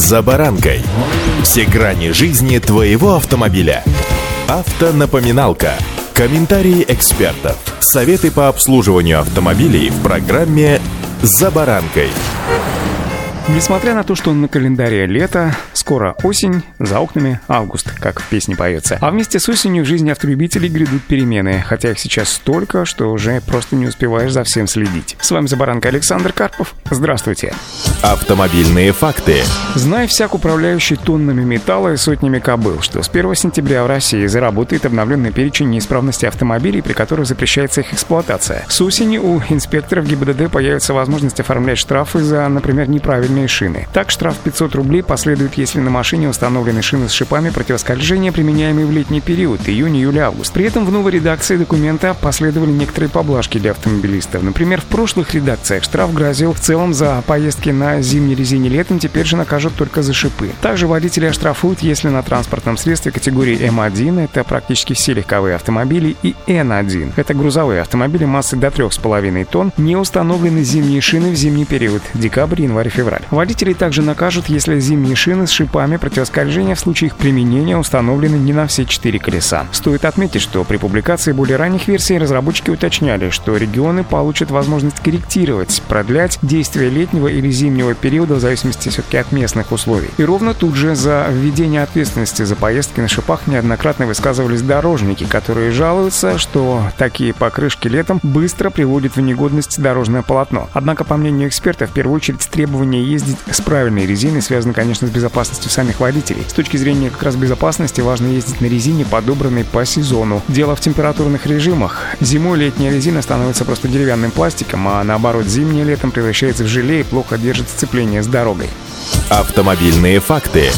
«За баранкой». Все грани жизни твоего автомобиля. Автонапоминалка. Комментарии экспертов. Советы по обслуживанию автомобилей в программе «За баранкой». Несмотря на то, что на календаре лето, скоро осень, за окнами август, как в песне поется. А вместе с осенью в жизни автолюбителей грядут перемены, хотя их сейчас столько, что уже просто не успеваешь за всем следить. С вами Забаранка Александр Карпов. Здравствуйте. Автомобильные факты. Знай всяк управляющий тоннами металла и сотнями кобыл, что с 1 сентября в России заработает обновленный перечень неисправностей автомобилей, при которых запрещается их эксплуатация. С осени у инспекторов ГИБДД появится возможность оформлять штрафы за, например, неправильные шины. Так, штраф 500 рублей последует, если на машине установлены шины с шипами противоскольжения, применяемые в летний период, июнь, июль, август. При этом в новой редакции документа последовали некоторые поблажки для автомобилистов. Например, в прошлых редакциях штраф грозил в целом за поездки на зимней резине летом, теперь же накажут только за шипы. Также водители оштрафуют, если на транспортном средстве категории М1, это практически все легковые автомобили, и Н1, это грузовые автомобили массой до 3,5 тонн, не установлены зимние шины в зимний период, декабрь, январь, февраль. Водителей также накажут, если зимние шины с шипами противоскольжения в случае их применения установлены не на все четыре колеса. Стоит отметить, что при публикации более ранних версий разработчики уточняли, что регионы получат возможность корректировать, продлять действие летнего или зимнего периода в зависимости все-таки от местных условий. И ровно тут же за введение ответственности за поездки на шипах неоднократно высказывались дорожники, которые жалуются, что такие покрышки летом быстро приводят в негодность дорожное полотно. Однако, по мнению экспертов, в первую очередь требования есть ездить с правильной резиной связано, конечно, с безопасностью самих водителей. С точки зрения как раз безопасности важно ездить на резине, подобранной по сезону. Дело в температурных режимах. Зимой летняя резина становится просто деревянным пластиком, а наоборот зимняя летом превращается в желе и плохо держит сцепление с дорогой. Автомобильные факты.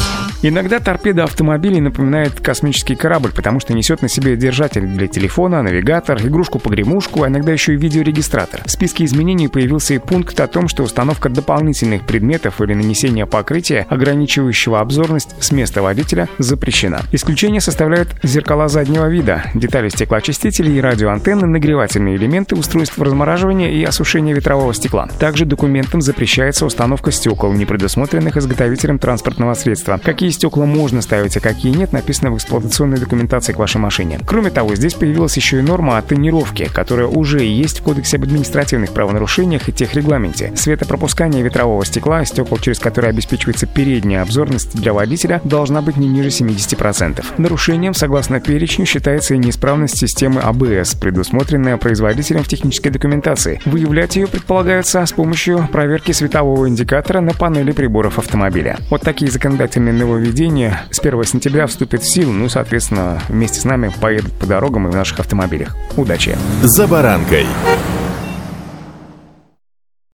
Иногда торпеда автомобилей напоминает космический корабль, потому что несет на себе держатель для телефона, навигатор, игрушку-погремушку, а иногда еще и видеорегистратор. В списке изменений появился и пункт о том, что установка дополнительных предметов или нанесение покрытия, ограничивающего обзорность с места водителя, запрещена. Исключение составляют зеркала заднего вида, детали стеклоочистителей и радиоантенны, нагревательные элементы, устройств размораживания и осушения ветрового стекла. Также документом запрещается установка стекол, не предусмотренных изготовителем транспортного средства. Какие стекла можно ставить, а какие нет, написано в эксплуатационной документации к вашей машине. Кроме того, здесь появилась еще и норма о тонировке, которая уже есть в Кодексе об административных правонарушениях и техрегламенте. Светопропускание ветрового стекла, стекол, через которые обеспечивается передняя обзорность для водителя, должна быть не ниже 70%. Нарушением, согласно перечню, считается и неисправность системы АБС, предусмотренная производителем в технической документации. Выявлять ее предполагается с помощью проверки светового индикатора на панели приборов автомобиля. Вот такие законодательные нововведения нововведение с 1 сентября вступит в силу, ну соответственно, вместе с нами поедут по дорогам и в наших автомобилях. Удачи! За баранкой!